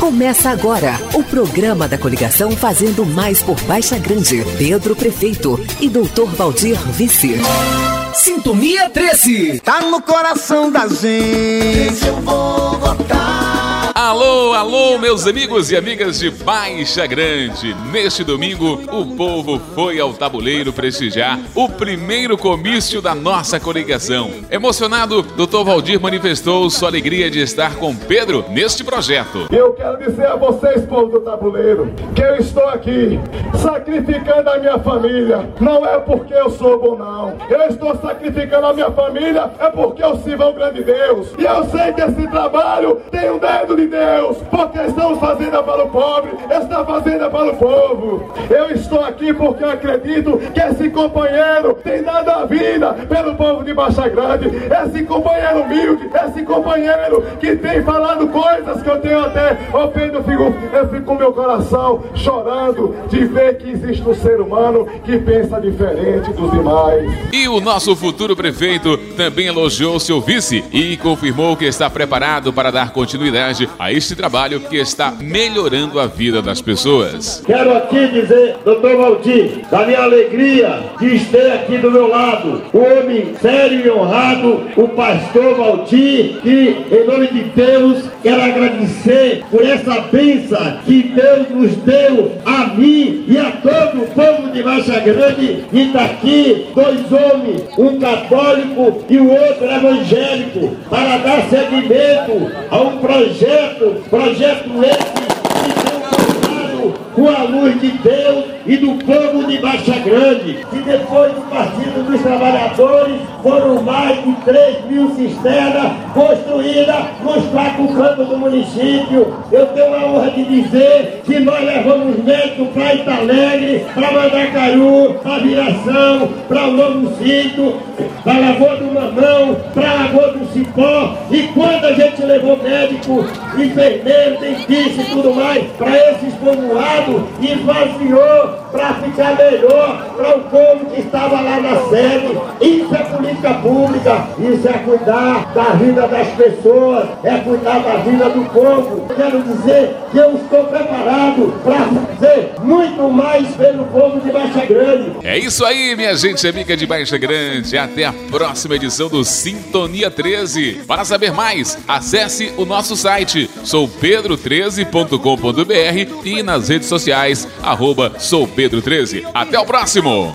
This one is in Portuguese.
Começa agora o programa da coligação Fazendo Mais por Baixa Grande. Pedro Prefeito e Doutor Valdir Vice. Sintonia 13. Tá no coração da gente. Eu vou votar. Alô, alô, meus amigos e amigas de Baixa Grande. Neste domingo, o povo foi ao tabuleiro prestigiar o primeiro comício da nossa coligação. Emocionado, Dr. Valdir manifestou sua alegria de estar com Pedro neste projeto. Eu quero dizer a vocês, povo do tabuleiro, que eu estou aqui sacrificando a minha família. Não é porque eu sou bom, não. Eu estou sacrificando a minha família, é porque eu sirvo ao grande Deus. E eu sei que esse trabalho tem um dedo de Deus, porque estamos fazendo para o pobre, está fazendo para o povo. Eu estou aqui porque acredito que esse companheiro tem dado a vida pelo povo de Baixa Grande, esse companheiro humilde, esse companheiro que tem falado coisas que eu tenho até, Pedro, eu fico, eu fico com meu coração chorando de ver que existe um ser humano que pensa diferente dos demais. E o nosso futuro prefeito também elogiou seu vice e confirmou que está preparado para dar continuidade a este trabalho que está melhorando a vida das pessoas. Quero aqui dizer, doutor Valdir, da minha alegria de ter aqui do meu lado o homem sério e honrado, o pastor Valdir, que em nome de Deus quero agradecer por essa bênção que Deus nos deu a mim e a todo o povo de Baixa Grande. E está aqui dois homens, um católico e o outro evangélico, para dar seguimento a um projeto, projeto esse com a luz de Deus e do povo de Baixa Grande. E depois do Partido dos Trabalhadores foram mais de 3 mil cisternas construídas nos quatro cantos do município. Eu tenho a honra de dizer que nós levamos médicos para Italegre, para Mandacaru, para Viração, para o Novo Sítio, para Lagoa do Mamão, para Lagoa do Cipó. E quando a gente levou médico, enfermeiro, dentista e tudo mais para esses povoados, esvaziou para ficar melhor para o povo que estava lá na sede. Isso é política pública, isso é cuidar da vida das pessoas, é cuidar da vida do povo. Quero dizer que eu estou preparado para fazer muito mais pelo povo de Baixa Grande. É isso aí, minha gente amiga de Baixa Grande. Até a próxima edição do Sintonia 13. Para saber mais, acesse o nosso site soupedro13.com.br e nas redes sociais, arroba soupedro13. Até o próximo!